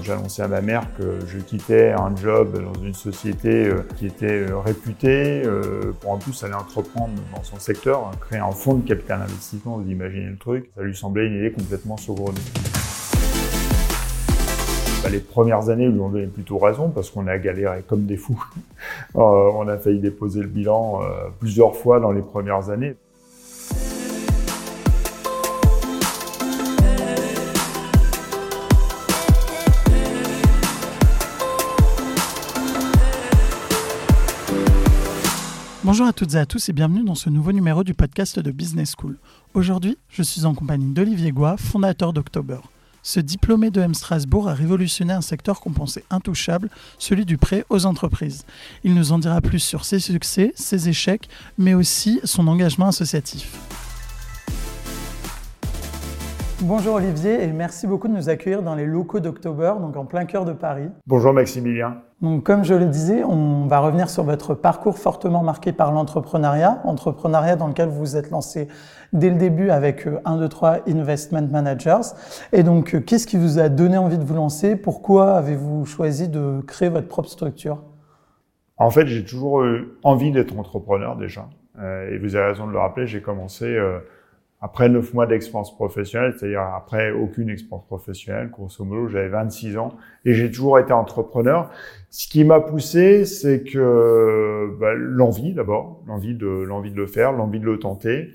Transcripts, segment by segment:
quand j'ai annoncé à ma mère que je quittais un job dans une société euh, qui était euh, réputée euh, pour en plus aller entreprendre dans son secteur, créer un fonds de capital investissement, vous imaginez le truc, ça lui semblait une idée complètement saugrenue. Bah, les premières années lui ont donné plutôt raison parce qu'on a galéré comme des fous. on a failli déposer le bilan plusieurs fois dans les premières années. Bonjour à toutes et à tous et bienvenue dans ce nouveau numéro du podcast de Business School. Aujourd'hui, je suis en compagnie d'Olivier Goua, fondateur d'October. Ce diplômé de M Strasbourg a révolutionné un secteur qu'on pensait intouchable, celui du prêt aux entreprises. Il nous en dira plus sur ses succès, ses échecs, mais aussi son engagement associatif. Bonjour Olivier et merci beaucoup de nous accueillir dans les locaux d'October, donc en plein cœur de Paris. Bonjour Maximilien. Donc, comme je le disais, on va revenir sur votre parcours fortement marqué par l'entrepreneuriat, entrepreneuriat dans lequel vous vous êtes lancé dès le début avec 1, 2, 3 Investment Managers. Et donc, euh, qu'est-ce qui vous a donné envie de vous lancer? Pourquoi avez-vous choisi de créer votre propre structure? En fait, j'ai toujours eu envie d'être entrepreneur déjà. Euh, et vous avez raison de le rappeler, j'ai commencé euh, après neuf mois d'expérience professionnelle, c'est-à-dire après aucune expérience professionnelle, grosso modo, j'avais 26 ans et j'ai toujours été entrepreneur. Ce qui m'a poussé, c'est que bah, l'envie d'abord, l'envie de l'envie de le faire, l'envie de le tenter,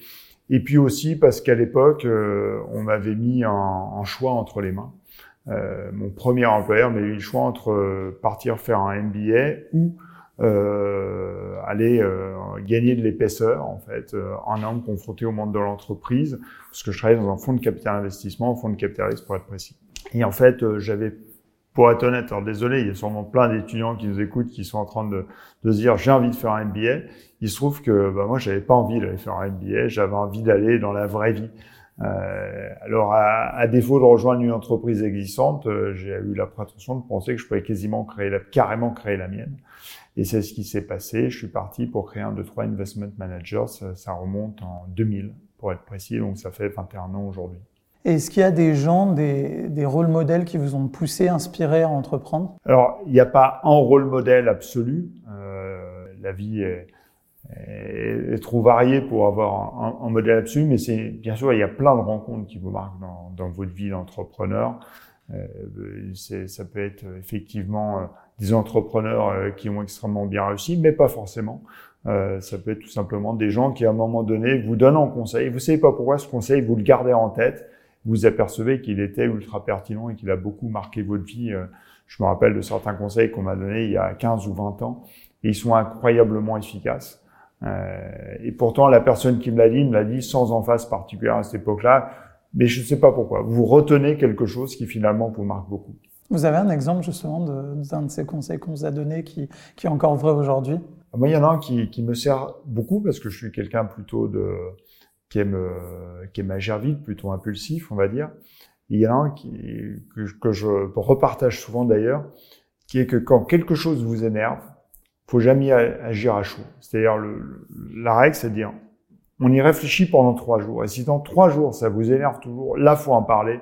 et puis aussi parce qu'à l'époque, euh, on m'avait mis un, un, choix entre les mains. Euh, mon premier employeur m'a eu le choix entre partir faire un MBA ou euh, aller euh, gagner de l'épaisseur en fait euh, en homme confronté au monde de l'entreprise parce que je travaillais dans un fonds de capital investissement, un fonds de capital risque pour être précis. Et en fait, euh, j'avais pour être honnête, alors désolé, il y a sûrement plein d'étudiants qui nous écoutent qui sont en train de, de se dire j'ai envie de faire un MBA. Il se trouve que bah, moi j'avais pas envie d'aller faire un MBA, j'avais envie d'aller dans la vraie vie. Euh, alors, à, à, défaut de rejoindre une entreprise existante, j'ai eu la prétention de penser que je pouvais quasiment créer la, carrément créer la mienne. Et c'est ce qui s'est passé. Je suis parti pour créer un de trois investment managers. Ça, remonte en 2000, pour être précis. Donc, ça fait 21 ans aujourd'hui. Est-ce qu'il y a des gens, des, des rôles modèles qui vous ont poussé, inspiré à entreprendre? Alors, il n'y a pas un rôle modèle absolu. Euh, la vie est, est, trop variée pour avoir un, un modèle absolu, mais c'est bien sûr, il y a plein de rencontres qui vous marquent dans, dans votre vie d'entrepreneur. Euh, ça peut être effectivement euh, des entrepreneurs euh, qui ont extrêmement bien réussi, mais pas forcément. Euh, ça peut être tout simplement des gens qui, à un moment donné, vous donnent un conseil. Vous savez pas pourquoi ce conseil, vous le gardez en tête. Vous apercevez qu'il était ultra pertinent et qu'il a beaucoup marqué votre vie. Je me rappelle de certains conseils qu'on m'a donnés il y a 15 ou 20 ans. Et ils sont incroyablement efficaces. Euh, et pourtant, la personne qui me l'a dit me l'a dit sans emphase particulière à cette époque-là. Mais je ne sais pas pourquoi. Vous retenez quelque chose qui finalement vous marque beaucoup. Vous avez un exemple justement d'un de, ces conseils qu'on vous a donné qui, qui est encore vrai aujourd'hui? Moi, il y en a un qui, qui, me sert beaucoup parce que je suis quelqu'un plutôt de qui aime qui aime agir vite, plutôt impulsif, on va dire. il y en a un qui, que, que je repartage souvent d'ailleurs, qui est que quand quelque chose vous énerve, faut jamais agir à chaud. C'est-à-dire la règle, c'est de dire on y réfléchit pendant trois jours. Et si dans trois jours ça vous énerve toujours, là faut en parler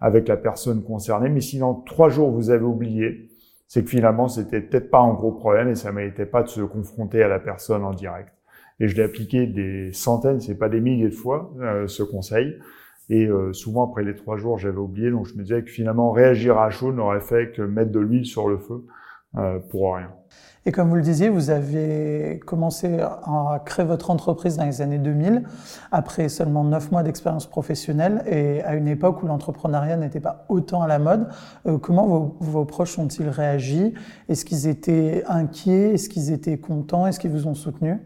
avec la personne concernée. Mais si dans trois jours vous avez oublié, c'est que finalement c'était peut-être pas un gros problème et ça méritait pas de se confronter à la personne en direct. Et je l'ai appliqué des centaines, c'est pas des milliers de fois euh, ce conseil. Et euh, souvent après les trois jours, j'avais oublié, donc je me disais que finalement réagir à chaud n'aurait fait que mettre de l'huile sur le feu euh, pour rien. Et comme vous le disiez, vous avez commencé à créer votre entreprise dans les années 2000, après seulement neuf mois d'expérience professionnelle et à une époque où l'entrepreneuriat n'était pas autant à la mode. Euh, comment vos, vos, proches ont-ils réagi? Est-ce qu'ils étaient inquiets? Est-ce qu'ils étaient contents? Est-ce qu'ils vous ont soutenu?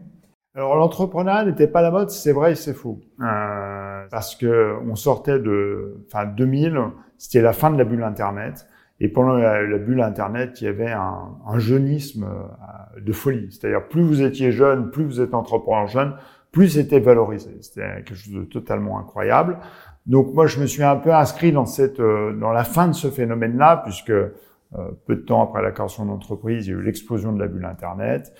Alors l'entrepreneuriat n'était pas à la mode, c'est vrai et c'est faux. Euh, parce que on sortait de, enfin 2000, c'était la fin de la bulle Internet. Et pendant la, bulle Internet, il y avait un, un jeunisme euh, de folie. C'est-à-dire, plus vous étiez jeune, plus vous êtes entrepreneur jeune, plus c'était valorisé. C'était quelque chose de totalement incroyable. Donc moi, je me suis un peu inscrit dans cette, euh, dans la fin de ce phénomène-là, puisque euh, peu de temps après la création d'entreprise, il y a eu l'explosion de la bulle Internet.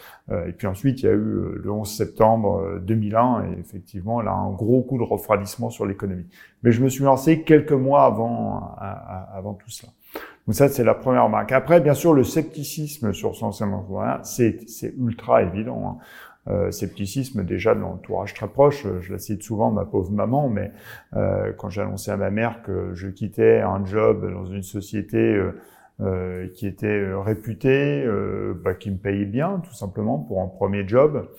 et puis ensuite, il y a eu le 11 septembre 2001, et effectivement, là, un gros coup de refroidissement sur l'économie. Mais je me suis lancé quelques mois avant, avant tout cela. Donc ça, c'est la première remarque. Après, bien sûr, le scepticisme sur son entrepreneuriat, c'est, ultra évident. Hein. Euh, scepticisme déjà de l'entourage très proche. Je la cite souvent, ma pauvre maman, mais euh, quand annoncé à ma mère que je quittais un job dans une société euh, euh qui était euh, réputée, bah, qui me payait bien, tout simplement pour un premier job,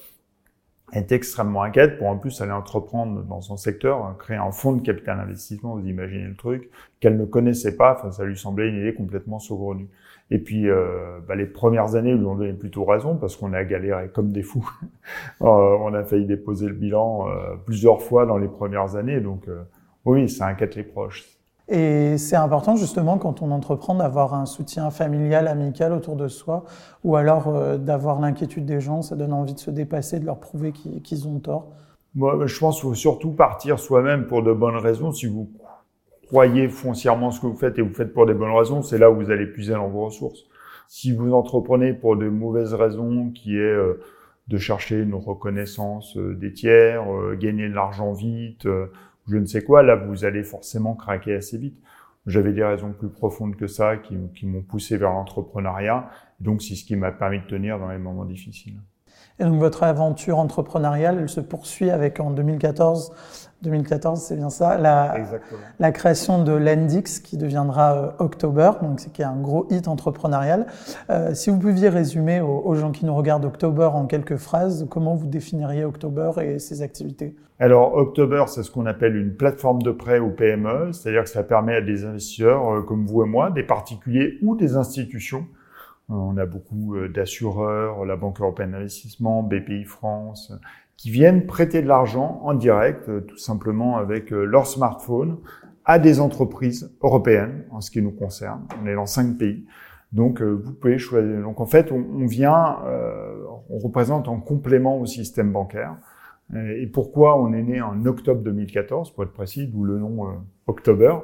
était extrêmement inquiète pour en plus aller entreprendre dans son secteur, hein, créer un fonds de capital investissement, vous imaginez le truc, qu'elle ne connaissait pas, enfin ça lui semblait une idée complètement saugrenue. Et puis, euh, bah, les premières années lui ont donné plutôt raison parce qu'on a galéré comme des fous. euh, on a failli déposer le bilan euh, plusieurs fois dans les premières années. Donc, euh, oui, ça inquiète les proches. Et c'est important justement quand on entreprend d'avoir un soutien familial, amical autour de soi, ou alors euh, d'avoir l'inquiétude des gens, ça donne envie de se dépasser, de leur prouver qu'ils ont tort. Moi, je pense qu'il faut surtout partir soi-même pour de bonnes raisons. Si vous croyez foncièrement ce que vous faites et vous faites pour des bonnes raisons, c'est là où vous allez puiser dans vos ressources. Si vous entreprenez pour de mauvaises raisons, qui est euh, de chercher une reconnaissance euh, des tiers, gagner de l'argent vite, je ne sais quoi, là vous allez forcément craquer assez vite. J'avais des raisons plus profondes que ça qui, m'ont poussé vers l'entrepreneuriat. Donc c'est ce qui m'a permis de tenir dans les moments difficiles. Et donc votre aventure entrepreneuriale, elle se poursuit avec en 2014 2014, c'est bien ça, la, la, création de Lendix qui deviendra euh, October, donc c'est qui est un gros hit entrepreneurial. Euh, si vous pouviez résumer aux, gens qui nous regardent October en quelques phrases, comment vous définiriez October et ses activités? Alors October, c'est ce qu'on appelle une plateforme de prêt ou PME, c'est-à-dire que ça permet à des investisseurs euh, comme vous et moi, des particuliers ou des institutions, on a beaucoup euh, d'assureurs, la Banque européenne d'investissement, BPI France, qui viennent prêter de l'argent en direct, euh, tout simplement avec euh, leur smartphone, à des entreprises européennes, en ce qui nous concerne. On est dans cinq pays. Donc, euh, vous pouvez choisir. Donc, en fait, on, vient, on représente un complément au système bancaire. Et pourquoi on est né en octobre 2014, pour être précis, d'où le nom October.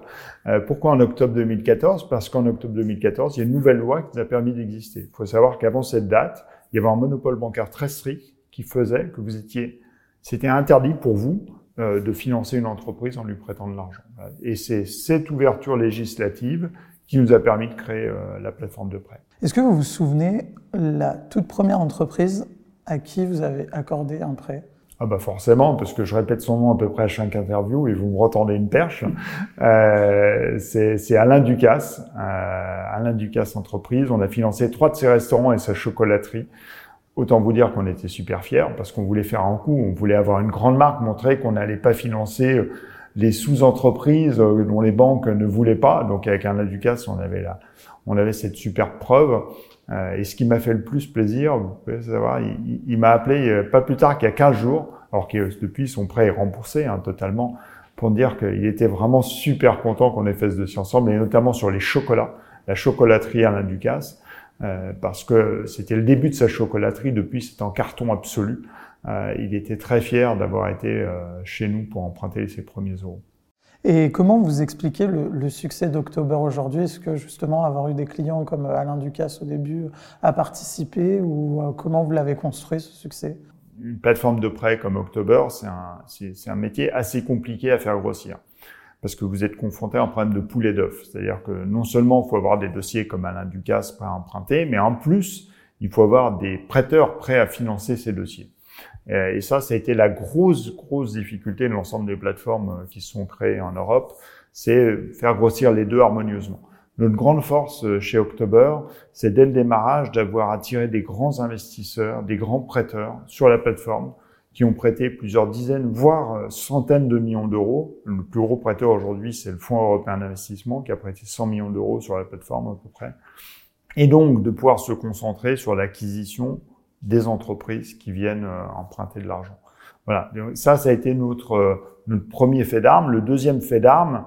pourquoi en octobre 2014 Parce qu'en octobre 2014, il y a une nouvelle loi qui nous a permis d'exister. Il faut savoir qu'avant cette date, il y avait un monopole bancaire très strict qui faisait que vous étiez, c'était interdit pour vous euh, de financer une entreprise en lui prêtant de l'argent. Et c'est cette ouverture législative qui nous a permis de créer euh, la plateforme de prêt. Est-ce que vous vous souvenez la toute première entreprise à qui vous avez accordé un prêt? Ah bah forcément, parce que je répète son nom à peu près à chaque interview et vous me retendez une perche. Euh, c'est Alain Ducasse, euh, Alain Ducasse Entreprise. On a financé trois de ses restaurants et sa chocolaterie Autant vous dire qu'on était super fiers parce qu'on voulait faire un coup, on voulait avoir une grande marque, montrer qu'on n'allait pas financer euh, les sous-entreprises euh, dont les banques ne voulaient pas. Donc avec un Ducasse, on avait là, on avait cette super preuve. Euh, et ce qui m'a fait le plus plaisir, vous pouvez savoir, il, m'a appelé pas plus tard qu'il y a 15 jours, alors que depuis son prêt est remboursé hein, totalement, pour dire qu'il était vraiment super content qu'on ait fait ce dossier ensemble, et notamment sur les chocolats, la chocolaterie Alain Ducasse. Euh, parce que c'était le début de sa chocolaterie. Depuis, c'est en carton absolu. Euh, il était très fier d'avoir été euh, chez nous pour emprunter ses premiers euros. Et comment vous expliquez le, le succès d'October aujourd'hui? Est-ce que justement avoir eu des clients comme Alain Ducasse au début a participé ou comment vous l'avez construit ce succès? Une plateforme de prêt comme October, c'est un, un métier assez compliqué à faire grossir parce que vous êtes confronté à un problème de poulet d'œuf. C'est-à-dire que non seulement il faut avoir des dossiers comme Alain Ducasse prêt à emprunter, mais en plus, il faut avoir des prêteurs prêts à financer ces dossiers. Et ça, ça a été la grosse, grosse difficulté de l'ensemble des plateformes euh, qui sont créées en Europe, c'est faire grossir les deux harmonieusement. Notre grande force euh, chez October, c'est dès le démarrage d'avoir attiré des grands investisseurs, des grands prêteurs sur la plateforme qui ont prêté plusieurs dizaines, voire euh, centaines de millions d'euros. Le plus gros prêteur aujourd'hui, c'est le Fonds européen d'investissement qui a prêté 100 millions d'euros sur la plateforme à peu près. Et donc de pouvoir se concentrer sur l'acquisition des entreprises qui viennent euh, emprunter de l'argent. Voilà, ça, ça a été notre, euh, notre premier fait d'armes. Le deuxième fait d'armes,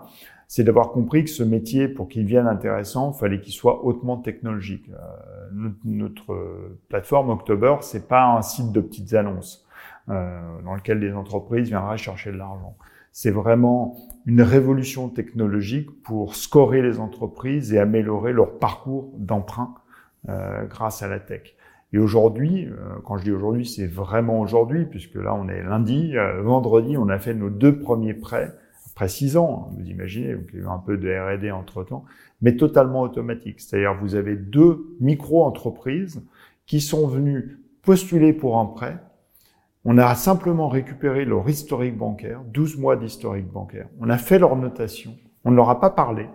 c'est d'avoir compris que ce métier, pour qu'il vienne intéressant, fallait qu'il soit hautement technologique. notre, notre plateforme October, c'est pas un site de petites annonces. Euh, dans lequel des entreprises viendraient chercher de l'argent. C'est vraiment une révolution technologique pour scorer les entreprises et améliorer leur parcours d'emprunt euh, grâce à la tech. Et aujourd'hui, euh, quand je dis aujourd'hui, c'est vraiment aujourd'hui, puisque là on est lundi, vendredi, on a fait nos deux premiers prêts près six ans, hein, vous imaginez, donc il y a eu un peu de R&D entre-temps, mais totalement automatique. C'est-à-dire vous avez deux micro-entreprises qui sont venues postuler pour un prêt. On a simplement récupéré leur historique bancaire, 12 mois d'historique bancaire. On a fait leur notation. On ne leur a pas parlé.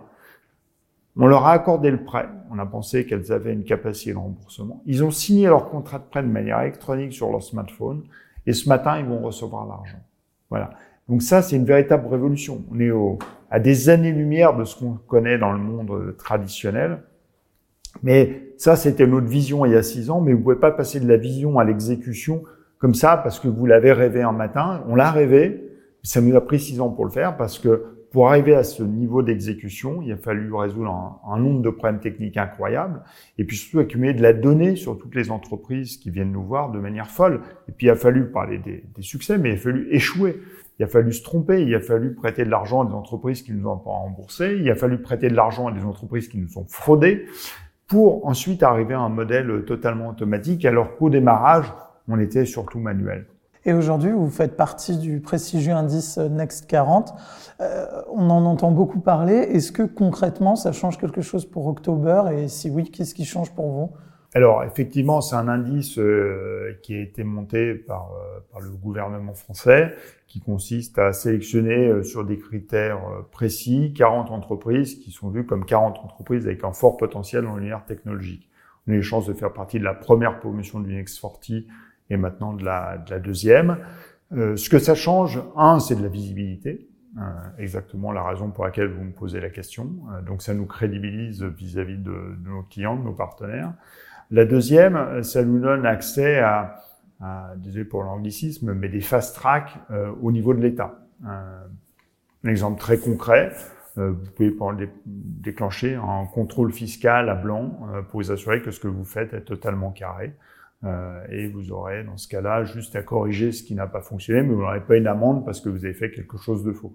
On leur a accordé le prêt. On a pensé qu'elles avaient une capacité de remboursement. Ils ont signé leur contrat de prêt de manière électronique sur leur smartphone. Et ce matin, ils vont recevoir l'argent. Voilà. Donc ça, c'est une véritable révolution. On est au, à des années-lumière de ce qu'on connaît dans le monde traditionnel. Mais ça, c'était notre vision il y a six ans, mais vous pouvez pas passer de la vision à l'exécution comme ça parce que vous l'avez rêvé un matin. On l'a rêvé. Ça nous a pris six ans pour le faire parce que pour arriver à ce niveau d'exécution, il a fallu résoudre un, nombre de problèmes techniques incroyables et puis surtout accumuler de la donnée sur toutes les entreprises qui viennent nous voir de manière folle. Et puis il a fallu parler des, des succès, mais il a fallu échouer. Il a fallu se tromper, il a fallu prêter de l'argent à des entreprises qui nous ont pas remboursé, il a fallu prêter de l'argent à des entreprises qui nous ont fraudé, pour ensuite arriver à un modèle totalement automatique, alors qu'au démarrage, on était surtout manuel. Et aujourd'hui, vous faites partie du prestigieux indice Next 40. Euh, on en entend beaucoup parler. Est-ce que concrètement, ça change quelque chose pour October? Et si oui, qu'est-ce qui change pour vous? Alors effectivement, c'est un indice euh, qui a été monté par, euh, par, le gouvernement français, qui consiste à sélectionner euh, sur des critères précis 40 entreprises qui sont vues comme 40 entreprises avec un fort potentiel en l'univers technologique. On a eu les chances de faire partie de la première promotion de l'Unex 40 et maintenant de la, de la deuxième. ce que ça change, un, c'est de la visibilité. exactement la raison pour laquelle vous me posez la question. donc ça nous crédibilise vis-à-vis de, nos clients, de nos partenaires. La deuxième, ça nous donne accès à, à désolé pour l'anglicisme, mais des fast track euh, au niveau de l'État. Un exemple très concret, euh, vous pouvez déclencher un contrôle fiscal à blanc euh, pour vous assurer que ce que vous faites est totalement carré. Et vous aurez dans ce cas-là juste à corriger ce qui n'a pas fonctionné, mais vous n'aurez pas une amende parce que vous avez fait quelque chose de faux.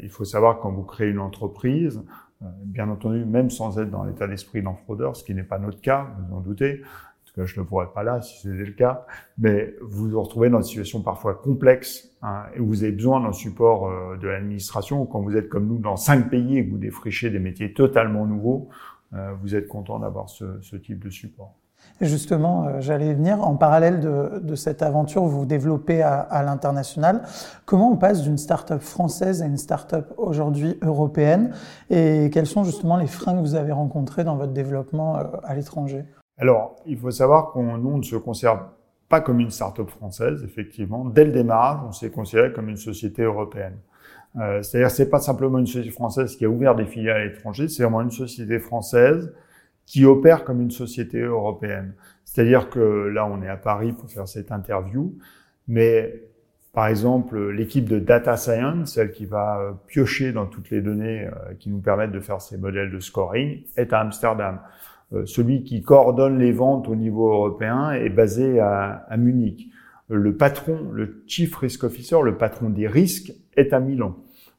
il faut savoir quand vous créez une entreprise, euh, bien entendu, même sans être dans l'état d'esprit d'un fraudeur, ce qui n'est pas notre cas, vous en doutez, en tout cas je ne pourrais pas là si c'était le cas, mais vous vous retrouvez dans une situation parfois complexe hein, et vous avez besoin d'un support euh, de l'administration. Quand vous êtes comme nous dans cinq pays et que vous défrichez des métiers totalement nouveaux, euh, vous êtes content d'avoir ce, ce type de support. Justement, euh, j'allais venir, en parallèle de, cette aventure, vous développez à, l'international. Comment on passe d'une start-up française à une start-up aujourd'hui européenne Et quels sont justement les freins que vous avez rencontrés dans votre développement euh, à l'étranger? Alors, il faut savoir qu'on ne se conserve pas comme une start-up française, effectivement. Dès le démarrage, on s'est considéré comme une société européenne. Euh, C'est-à-dire, c'est pas simplement une société française qui a ouvert des filiales à l'étranger, c'est vraiment une société française qui opère comme une société européenne. C'est-à-dire que là, on est à Paris pour faire cette interview, mais par exemple, l'équipe de data science, celle qui va euh, piocher dans toutes les données euh, qui nous permettent de faire ces modèles de scoring, est à Amsterdam. Euh, celui qui coordonne les ventes au niveau européen est basé à, à Munich. Le patron, le chief risk officer, le patron des risques, est à Milan.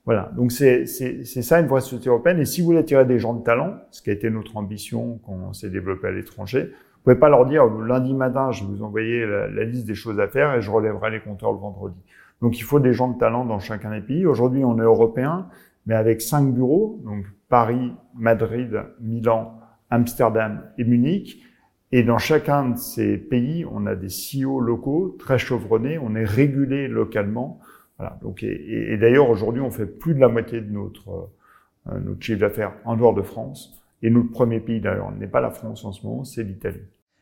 Voilà, donc c'est ça une vraie société européenne. Et si vous voulez attirer des gens de talent, ce qui a été notre ambition quand on s'est développé à l'étranger, vous pouvez pas leur dire lundi matin, je vais vous envoyer la, liste des choses à faire et je relèverai les compteurs le vendredi. Donc il faut des gens de talent dans chacun des pays. Aujourd'hui, on est européen, mais avec cinq bureaux, donc Paris, Madrid, Milan, Amsterdam et Munich. Et dans chacun de ces pays, on a des CEO locaux très chevronnés, on est régulé localement. Voilà. Donc, et, et d'ailleurs, aujourd'hui, on fait plus de la moitié de notre, euh, notre chiffre d'affaires en dehors de France. Et notre premier pays, d'ailleurs, n'est pas la France en ce moment, c'est l'Italie.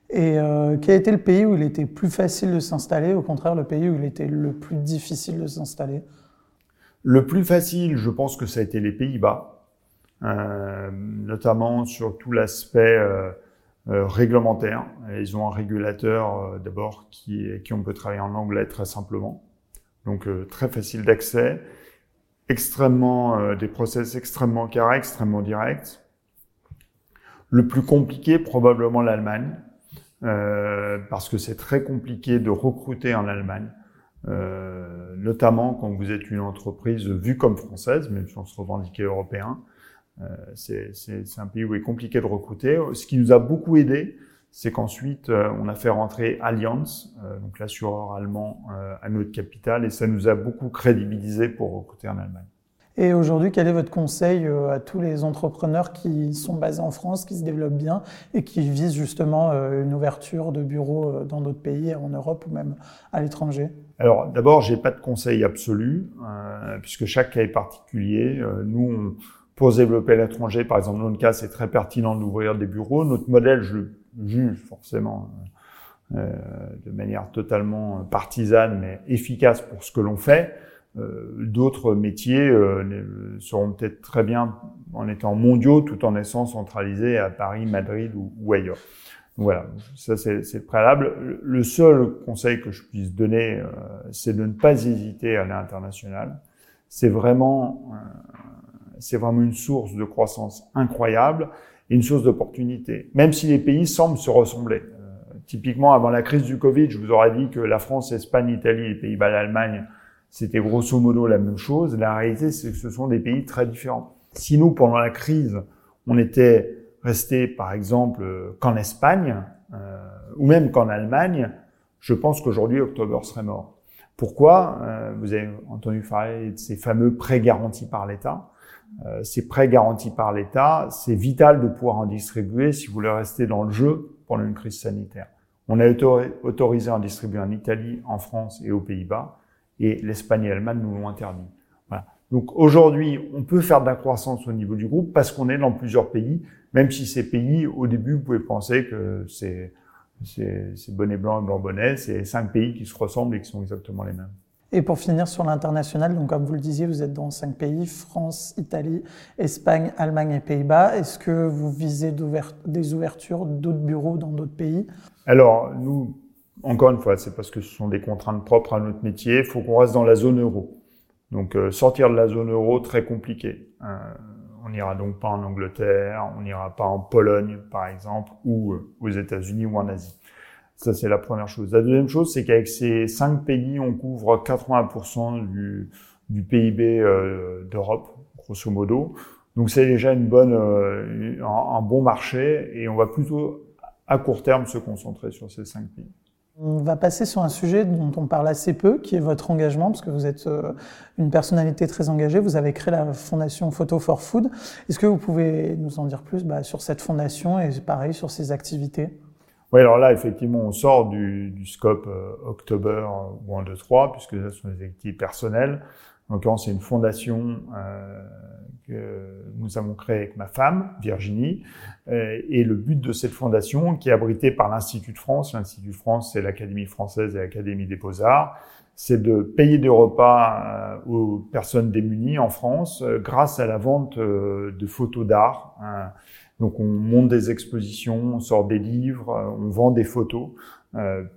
Et euh, quel était le pays où il était plus facile de s'installer, au contraire, le pays où il était le plus difficile de s'installer? Le plus facile, je pense que ça a été les Pays-Bas, euh, notamment sur tout l'aspect euh, euh réglementaire. Ils ont un régulateur, euh, d'abord, qui, qui on peut travailler en anglais très simplement donc euh, très facile d'accès, extrêmement euh, des process extrêmement carrés, extrêmement directs. Le plus compliqué, probablement l'Allemagne, euh, parce que c'est très compliqué de recruter en Allemagne, euh, notamment quand vous êtes une entreprise vue comme française, même si on se revendiquait européen. Euh, c'est un pays où il est compliqué de recruter. Ce qui nous a beaucoup aidé, c'est qu'ensuite euh, on a fait rentrer Allianz, euh, donc l'assureur allemand, euh, à notre capitale, et ça nous a beaucoup crédibilisé pour recruter en Allemagne. Et aujourd'hui, quel est votre conseil à tous les entrepreneurs qui sont basés en France, qui se développent bien et qui visent justement une ouverture de bureaux dans d'autres pays, en Europe ou même à l'étranger? Alors d'abord, j'ai pas de conseil absolu, puisque chaque cas est particulier. nous, on, pour se développer à l'étranger, par exemple, dans notre cas, c'est très pertinent d'ouvrir des bureaux. Notre modèle, je le juge forcément de manière totalement partisane, mais efficace pour ce que l'on fait. Euh, d'autres métiers euh, seront peut-être très bien en étant mondiaux tout en étant centralisés à Paris, Madrid ou, ailleurs. Voilà, ça c'est le préalable. Le seul conseil que je puisse donner, euh, c'est de ne pas hésiter à l'international. C'est vraiment, c'est vraiment une source de croissance incroyable une source d'opportunité. Même si les pays semblent se ressembler. typiquement, avant la crise du Covid, je vous aurais dit que la France, l'Espagne, l'Italie, les Pays-Bas, l'Allemagne c'était grosso modo la même chose. La réalité, c'est que ce sont des pays très différents. Si nous, pendant la crise, on était resté, par exemple, qu'en Espagne, euh, ou même qu'en Allemagne, je pense qu'aujourd'hui, October serait mort. Pourquoi? Euh, Vous avez entendu parler de ces fameux prêts garantis par l'État. Euh, ces prêts garantis par l'État, c'est vital de pouvoir en distribuer si vous voulez rester dans le jeu pendant une crise sanitaire. On a autorisé à en distribuer en Italie, en France et aux Pays-Bas et l'Espagne et l'Allemagne nous l'ont interdit. Voilà. Donc aujourd'hui, on peut faire de la croissance au niveau du groupe parce qu'on est dans plusieurs pays, même si ces pays, au début, vous pouvez penser que c'est c'est bonnet blanc et blanc bonnet, c'est cinq pays qui se ressemblent et qui sont exactement les mêmes. Et pour finir sur l'international, donc comme vous le disiez, vous êtes dans cinq pays France, Italie, Espagne, Allemagne et Pays-Bas. Est-ce que vous visez des ouvertures d'autres bureaux dans d'autres pays? Alors nous, encore une fois, c'est parce que ce sont des contraintes propres à notre métier. Il faut qu'on reste dans la zone euro. Donc euh, sortir de la zone euro, très compliqué. Euh, on n'ira donc pas en Angleterre, on n'ira pas en Pologne, par exemple, ou euh, aux États-Unis ou en Asie. Ça, c'est la première chose. La deuxième chose, c'est qu'avec ces cinq pays, on couvre 80% du, PIB d'Europe, grosso modo. Donc c'est déjà une bonne, un bon marché et on va plutôt à court terme se concentrer sur ces cinq pays. On va passer sur un sujet dont on parle assez peu, qui est votre engagement, parce que vous êtes euh, une personnalité très engagée. Vous avez créé la fondation Photo for Food. Est-ce que vous pouvez nous en dire plus bah, sur cette fondation et pareil sur ses activités? Oui, alors là, effectivement, on sort du, scope euh, October ou 1, 2, 3, puisque ce sont des activités personnelles. En l'occurrence, c'est une fondation euh, que nous avons créée avec ma femme, Virginie. Euh, et le but de cette fondation, qui est abritée par l'Institut de France, l'Institut de France, c'est l'Académie française et l'Académie des beaux-arts, c'est de payer des repas euh, aux personnes démunies en France euh, grâce à la vente de photos d'art. Hein. Donc on monte des expositions, on sort des livres, on vend des photos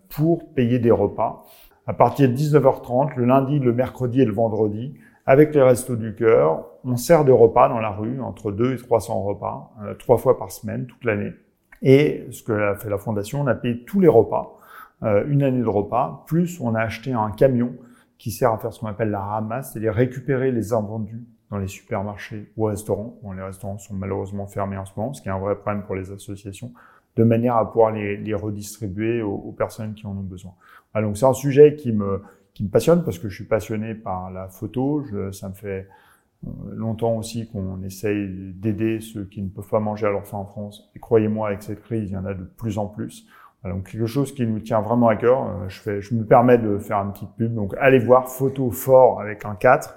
pour payer des repas à partir de 19h30, le lundi, le mercredi et le vendredi, avec les restos du cœur, on sert des repas dans la rue, entre 2 et 300 repas, euh, trois fois par semaine, toute l'année. Et ce que fait la fondation, on a payé tous les repas, euh, une année de repas, plus on a acheté un camion qui sert à faire ce qu'on appelle la ramasse, c'est-à-dire récupérer les invendus dans les supermarchés ou restaurants. Bon, les restaurants sont malheureusement fermés en ce moment, ce qui est un vrai problème pour les associations, de manière à pouvoir les, redistribuer aux, personnes qui en ont besoin. donc c'est un sujet qui me, qui me passionne parce que je suis passionné par la photo. Je, ça me fait euh, longtemps aussi qu'on essaye d'aider ceux qui ne peuvent pas manger à leur faim en France. Et croyez-moi, avec cette crise, il y en a de plus en plus. donc quelque chose qui nous tient vraiment à cœur. Euh, je, fais, je me permets de faire une petite pub. Donc allez voir photo fort avec un 4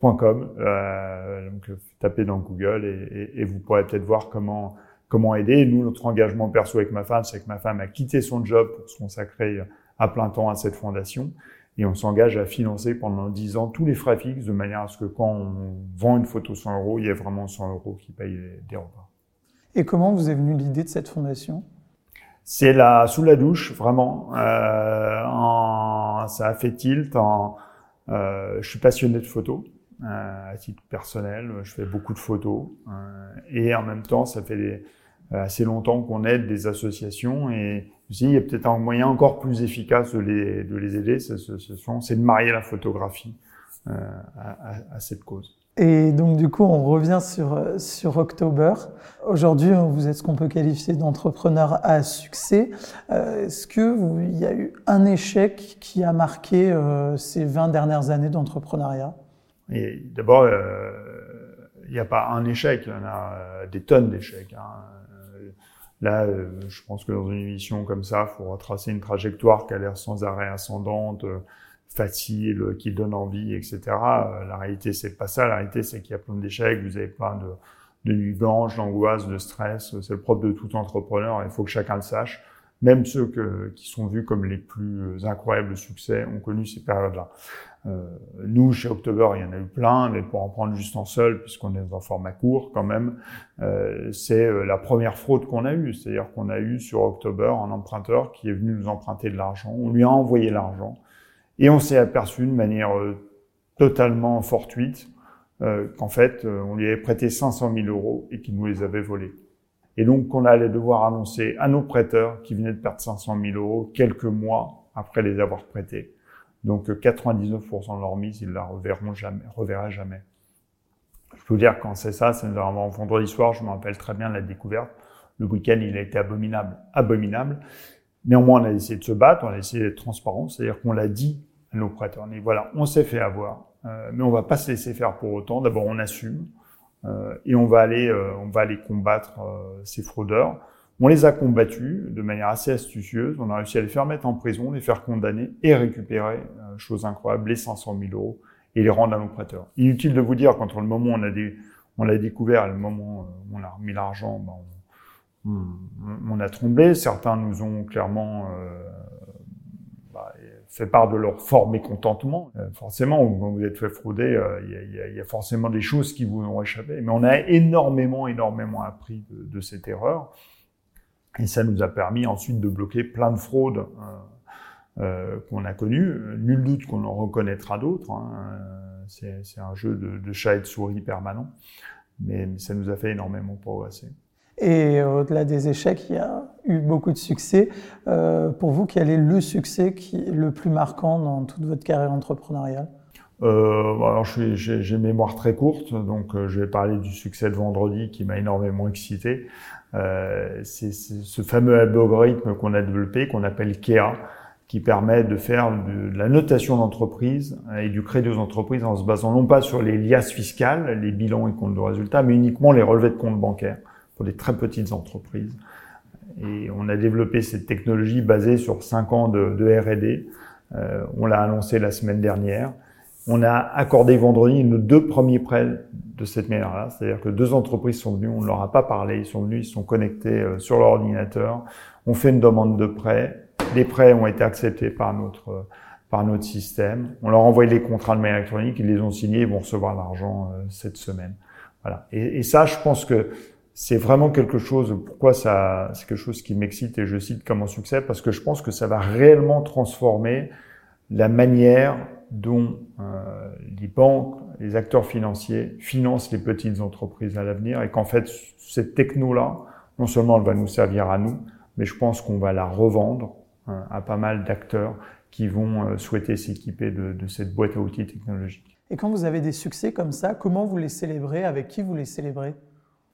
food.com. Euh, donc tapez dans Google et, et, et vous pourrez peut-être voir comment comment aider. Nous, notre engagement perso avec ma femme, c'est que ma femme a quitté son job pour se consacrer à plein temps à cette fondation. Et on s'engage à financer pendant 10 ans tous les frais fixes de manière à ce que quand on vend une photo 100 euros, il y ait vraiment 100 euros qui payent des repas. Et comment vous est venue l'idée de cette fondation? C'est là, sous la douche, vraiment. Euh, en, ça a fait tilt. En, euh, je suis passionné de photos. Euh, à titre personnel, je fais beaucoup de photos. Euh, et en même temps, ça fait des, euh, assez longtemps qu'on aide des associations et aussi il y a peut-être un moyen encore plus efficace de les, de les aider, c'est de marier la photographie euh, à, à, cette cause. Et donc du coup, on revient sur, sur October. Aujourd'hui, vous êtes ce qu'on peut qualifier d'entrepreneur à succès. Euh, Est-ce qu'il y a eu un échec qui a marqué euh, ces 20 dernières années d'entrepreneuriat? Et d'abord, il n'y a pas un échec, il y en a des tonnes d'échecs. Hein. Là, je pense que dans une émission comme ça, il faut retracer une trajectoire qui a l'air sans arrêt ascendante, facile, qui donne envie, etc. La réalité, c'est pas ça. La réalité, c'est qu'il y a plein d'échecs, vous avez plein de, de nuits d'angoisse, de stress. C'est le propre de tout entrepreneur. Il faut que chacun le sache. Même ceux que, qui sont vus comme les plus incroyables succès ont connu ces périodes-là. Euh, nous, chez October, il y en a eu plein, mais pour en prendre juste en seul, puisqu'on est dans un format court quand même, euh, c'est euh, la première fraude qu'on a eue. C'est-à-dire qu'on a eu sur October un emprunteur qui est venu nous emprunter de l'argent. On lui a envoyé l'argent et on s'est aperçu de manière euh, totalement fortuite euh, qu'en fait, euh, on lui avait prêté 500 000 euros et qu'il nous les avait volés. Et donc, qu'on allait devoir annoncer à nos prêteurs qui venaient de perdre 500 000 euros quelques mois après les avoir prêtés. Donc, 99% de leur mise, ils la reverront jamais, reverraient jamais. Je peux vous dire, quand c'est ça, c'est vraiment vendredi soir, je me rappelle très bien la découverte. Le week-end, il a été abominable, abominable. Néanmoins, on a essayé de se battre, on a essayé d'être transparent, c'est-à-dire qu'on l'a dit à nos prêteurs. On dit, voilà, on s'est fait avoir, euh, mais on va pas se laisser faire pour autant. D'abord, on assume euh, et on va aller, euh, on va aller combattre ces fraudeurs. On les a combattus de manière assez astucieuse. On a réussi à les faire mettre en prison, les faire condamner et récupérer, chose incroyable, les 500 000 euros et les rendre à nos prêteurs. Inutile de vous dire, quand le moment où on a des, on l'a découvert, le moment où on a remis l'argent, ben on, on, a tremblé. Certains nous ont clairement fait part de leur fort mécontentement. Euh, forcément, quand vous êtes fait frauder, euh, il y, a, forcément des choses qui vous ont échappé. Mais on a énormément, énormément appris de, cette erreur. Et ça nous a permis ensuite de bloquer plein de fraudes euh, qu'on a connues. Nul doute qu'on en reconnaîtra d'autres. Hein. C'est un jeu de, de, chat et de souris permanent. mais ça nous a fait énormément progresser. Et au-delà des échecs, il y a eu beaucoup de succès. Euh, pour vous, quel est le succès le plus marquant dans toute votre carrière entrepreneuriale? Euh, alors j'ai mémoire très courte, donc euh, je vais parler du succès de vendredi qui m'a énormément excité. Euh, c'est ce fameux algorithme qu'on a développé, qu'on appelle KEA, qui permet de faire de, la notation d'entreprise et du crédit aux entreprises en se basant non pas sur les liasses fiscales, les bilans et comptes de résultats, mais uniquement les relevés de comptes bancaires pour des très petites entreprises. Et on a développé cette technologie basée sur 5 ans de, R&D. Euh, on l'a annoncé la semaine dernière. On a accordé vendredi nos deux premiers prêts de cette manière-là. C'est-à-dire que deux entreprises sont venues, on ne leur a pas parlé, ils sont venus, ils sont connectés euh, sur leur ordinateur. On fait une demande de prêt. Les prêts ont été acceptés par notre par notre système. On leur a envoyé les contrats de manière électronique, ils les ont signés, ils vont recevoir l'argent euh, cette semaine. Voilà. Et, ça, je pense que c'est vraiment quelque chose, pourquoi ça, c'est quelque chose qui m'excite et je cite comme un succès, parce que je pense que ça va réellement transformer la manière dont euh, les banques, les acteurs financiers financent les petites entreprises à l'avenir et qu'en fait, cette techno-là, non seulement elle va nous servir à nous, mais je pense qu'on va la revendre hein, à pas mal d'acteurs qui vont euh, souhaiter s'équiper de, de cette boîte à outils technologique. Et quand vous avez des succès comme ça, comment vous les célébrez? Avec qui vous les célébrez?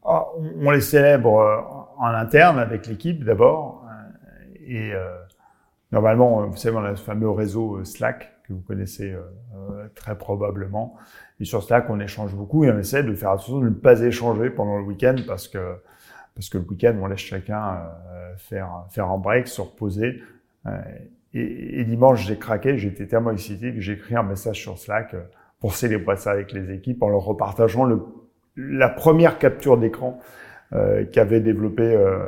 On les célèbre euh, en interne avec l'équipe d'abord. Euh, et euh, normalement, vous savez, on a ce fameux réseau Slack que vous connaissez très probablement. Et sur Slack, on échange beaucoup et on essaie de faire attention de ne pas échanger pendant le week-end parce que parce que le week-end, on laisse chacun faire faire un break, se reposer. Et, et, dimanche, j'ai craqué, j'étais tellement excité que j'ai écrit un message sur Slack pour célébrer ça avec les équipes en leur repartageant le la première capture d'écran euh, qu'avait développé euh,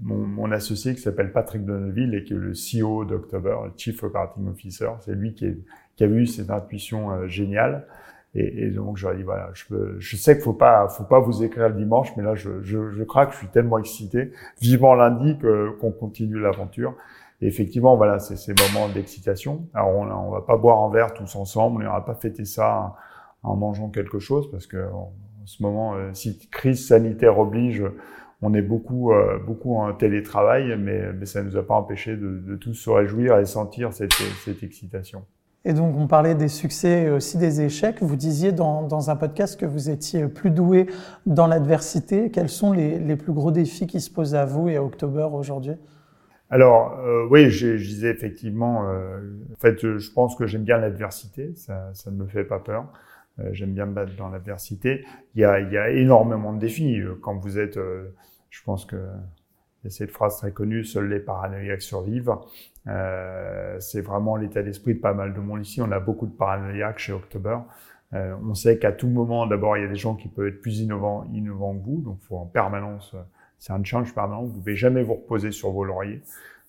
mon, mon, associé qui s'appelle Patrick Donneville et qui est le CEO d'October, Chief Operating Officer. C'est lui qui, est, qui, a eu cette intuition euh, géniale. Et, et, donc j'aurais dit voilà, je, je sais qu'il faut pas, faut pas vous écrire le dimanche, mais là je, je, je craque, je suis tellement excité. Vivement lundi qu'on continue l'aventure. Et effectivement, voilà, c'est ces moments d'excitation. Alors on, on va pas boire un verre tous ensemble, on va pas fêter ça en mangeant quelque chose, parce que en, ce moment, euh, si crise sanitaire oblige, on est beaucoup, euh, beaucoup en télétravail, mais, mais ça ne nous a pas empêché de, de, tous se réjouir et sentir cette, cette excitation. Et donc, on parlait des succès et aussi des échecs. Vous disiez dans, dans un podcast que vous étiez plus doué dans l'adversité. Quels sont les, les, plus gros défis qui se posent à vous et à October aujourd'hui? Alors euh, oui, je, je, disais effectivement. Euh, en fait, je pense que j'aime bien l'adversité. Ça, ça ne me fait pas peur. Euh, j'aime bien me battre dans l'adversité. Il y a, il y a énormément de défis quand vous êtes. je pense que cette phrase très connue, seuls les paranoïaques survivent. Euh, c'est vraiment l'état d'esprit de pas mal de monde ici. On a beaucoup de paranoïaques chez October. Euh, on sait qu'à tout moment, d'abord, il y a des gens qui peuvent être plus innovants, innovants que vous. Donc, faut en permanence, c'est un challenge permanent. Vous ne pouvez jamais vous reposer sur vos lauriers.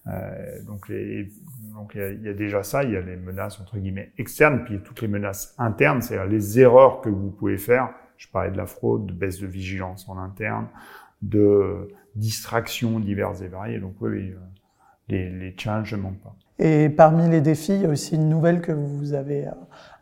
Euh, donc, les, donc il y, a, déjà ça. Il y a les menaces entre guillemets externes, puis toutes les menaces internes, c'est-à-dire les erreurs que vous pouvez faire. Je parlais de la fraude, de baisse de vigilance en interne, de distractions diverses et variées. Donc oui, oui euh, les, les challenges ne manquent pas. Et parmi les défis, il y a aussi une nouvelle que vous avez euh,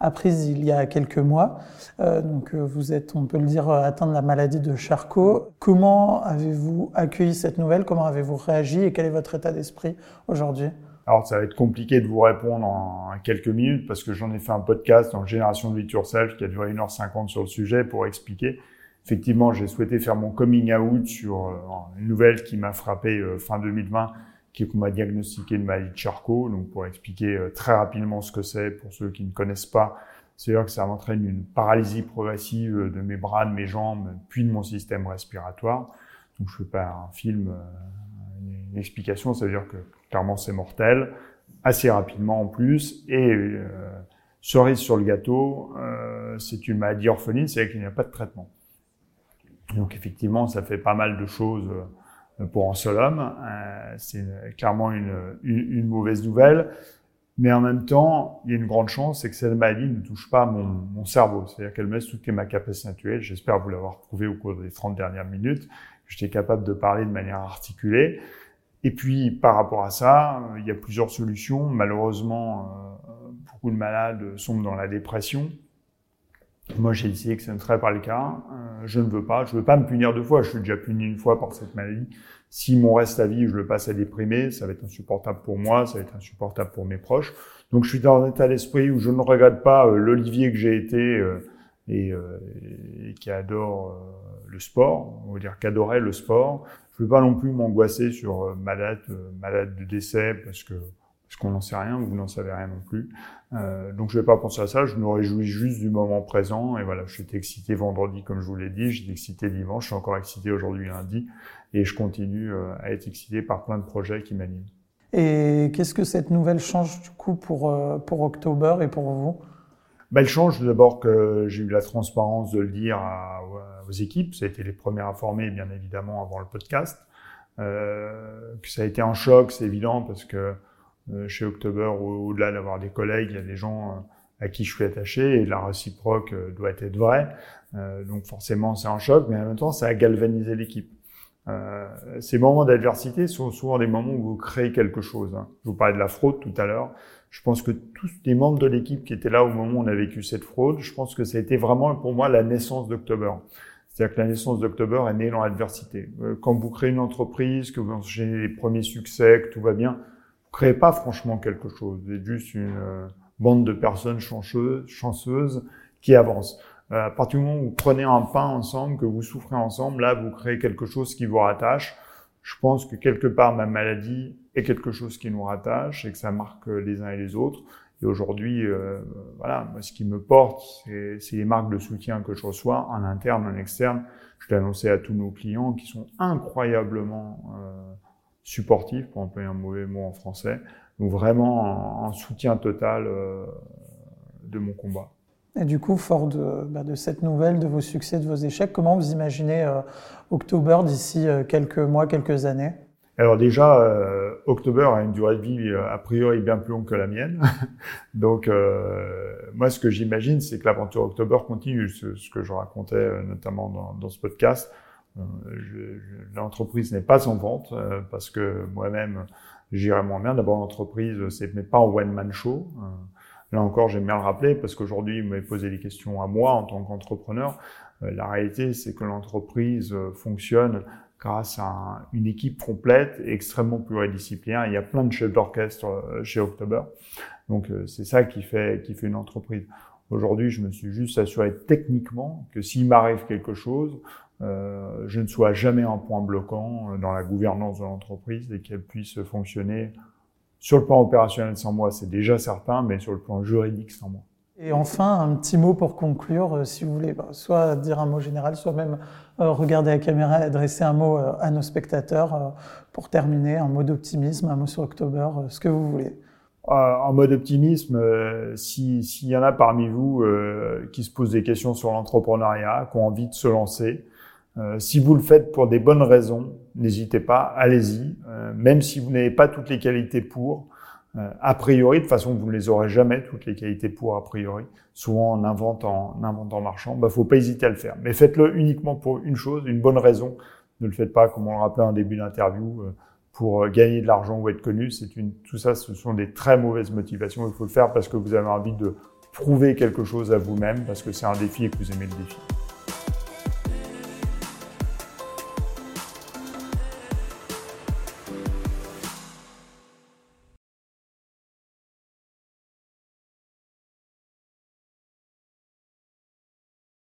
apprise il y a quelques mois. Euh, donc, euh, vous êtes, on peut le dire, atteint de la maladie de Charcot. Comment avez-vous accueilli cette nouvelle? Comment avez-vous réagi Et quel est votre état d'esprit aujourd'hui? Alors, ça va être compliqué de vous répondre en quelques minutes parce que j'en ai fait un podcast dans Génération de It Yourself qui a duré 1h50 sur le sujet pour expliquer. Effectivement, j'ai souhaité faire mon coming out sur une nouvelle qui m'a frappé fin 2020 qui m'a diagnostiqué une maladie de Charcot. Donc, pour expliquer euh, très rapidement ce que c'est, pour ceux qui ne connaissent pas, c'est-à-dire que ça entraîne une paralysie progressive euh, de mes bras, de mes jambes, puis de mon système respiratoire. Donc, je fais pas un film, euh, une explication, ça veut dire que clairement c'est mortel, assez rapidement en plus, et euh, cerise sur le gâteau, euh, c'est une maladie orpheline, c'est-à-dire qu'il n'y a pas de traitement. Donc effectivement, ça fait pas mal de choses pour un seul homme. Euh, c'est clairement une, mauvaise nouvelle. Mais en même temps, il y a une grande chance, c'est que cette maladie ne touche pas mon, cerveau. C'est-à-dire qu'elle laisse toutes ma capacités intellectuelles. J'espère vous l'avoir prouvé au cours des 30 dernières minutes. J'étais capable de parler de manière articulée. Et puis, par rapport à ça, il y a plusieurs solutions. Malheureusement, euh, beaucoup de malades sombrent dans la dépression. Moi, j'ai décidé que ce ne serait pas le cas. Euh, je ne veux pas. Je veux pas me punir deux fois. Je suis déjà puni une fois par cette maladie. Si mon reste à vie, je le passe à déprimer, ça va être insupportable pour moi, ça va être insupportable pour mes proches. Donc, je suis dans un état d'esprit où je ne regrette pas euh, l'Olivier que j'ai été euh, et, et, qui adore le sport. On va dire qu'adorait le sport. Je ne veux pas non plus m'angoisser sur malade, malade de décès parce que parce qu'on n'en sait rien, vous n'en savez rien non plus. Euh, donc je vais pas penser à ça, je me réjouis juste du moment présent. Et voilà, j'étais excité vendredi, comme je vous l'ai dit, j'étais excité dimanche, je suis encore excité aujourd'hui lundi, et je continue euh, à être excité par plein de projets qui m'animent. Et qu'est-ce que cette nouvelle change du coup pour, euh, pour October et pour vous? Ben, Elle change d'abord que j'ai eu la transparence de le dire à, à, vos équipes, ça a été les premiers informés bien évidemment avant le podcast. Euh, que ça a été un choc, c'est évident, parce que chez October, au-delà d'avoir des collègues, il y a des gens euh, à qui je suis attaché et la réciproque euh, doit être vraie. donc forcément, c'est un choc, mais en même temps, ça a galvanisé l'équipe. Euh, ces moments d'adversité sont souvent des moments où vous créez quelque chose. Hein. Je vous parlais de la fraude tout à l'heure. Je pense que tous les membres de l'équipe qui étaient là au moment où on a vécu cette fraude, je pense que ça a été vraiment pour moi la naissance d'October. C'est-à-dire que la naissance d'October est née dans l'adversité. Quand vous créez une entreprise, que vous enchaînez les premiers succès, que tout va bien, créez pas franchement quelque chose. Vous êtes juste une euh, bande de personnes chanceuses, chanceuses qui avancent. Euh, à partir du moment où vous prenez un pain ensemble, que vous souffrez ensemble, là, vous créez quelque chose qui vous rattache. Je pense que quelque part, ma maladie est quelque chose qui nous rattache et que ça marque les uns et les autres. Et aujourd'hui, euh, voilà, moi, ce qui me porte, c'est les marques de soutien que je reçois en interne, en externe. Je l'ai annoncé à tous nos clients qui sont incroyablement euh, supportif, pour employer un mauvais mot en français. Donc vraiment un, soutien total euh, de mon combat. Et du coup, fort de, bah, de, cette nouvelle, de vos succès, de vos échecs, comment vous imaginez euh, October d'ici euh, quelques mois, quelques années? Alors déjà, October a une durée de vie a priori bien plus longue que la mienne. Donc moi, ce que j'imagine, c'est que l'aventure October continue, ce, ce, que je racontais notamment dans, dans ce podcast. Euh, l'entreprise n'est pas en vente euh, parce que moi-même, j'irais moins bien. D'abord, l'entreprise, c'est pas un one-man show. Euh, là encore, j'aime bien le rappeler parce qu'aujourd'hui, vous m'avez posé des questions à moi en tant qu'entrepreneur. La réalité, c'est que l'entreprise fonctionne grâce à une équipe complète extrêmement pluridisciplinaire. Il y a plein de chefs d'orchestre chez October. Donc, c'est ça qui fait, qui fait une entreprise. Aujourd'hui, je me suis juste assuré techniquement que s'il m'arrive quelque chose, euh, je ne sois jamais un point bloquant dans la gouvernance de l'entreprise et qu'elle puisse fonctionner sur le plan opérationnel sans moi, c'est déjà certain, mais sur le plan juridique sans moi. Et enfin, un petit mot pour conclure, euh, si vous voulez, bah, soit dire un mot général, soit même euh, regarder la caméra et adresser un mot euh, à nos spectateurs pour terminer, un mot d'optimisme, un mot sur October, ce que vous voulez. En mode optimisme, s'il y en a parmi vous qui se posent des questions sur l'entrepreneuriat, qui ont envie de se lancer, si vous le faites pour des bonnes raisons, n'hésitez pas, allez-y. même si vous n'avez pas toutes les qualités pour, euh, a priori, de façon vous ne les aurez jamais, toutes les qualités pour a priori, souvent en inventant, en inventant marchand, bah, faut pas hésiter à le faire. Mais faites-le uniquement pour une chose, une bonne raison. Ne le faites pas, comme on le rappelait en début d'interview, euh, pour euh, gagner de l'argent ou être connu. C'est une, tout ça, ce sont des très mauvaises motivations. Il faut le faire parce que vous avez envie de prouver quelque chose à vous-même, parce que c'est un défi et que vous aimez le défi.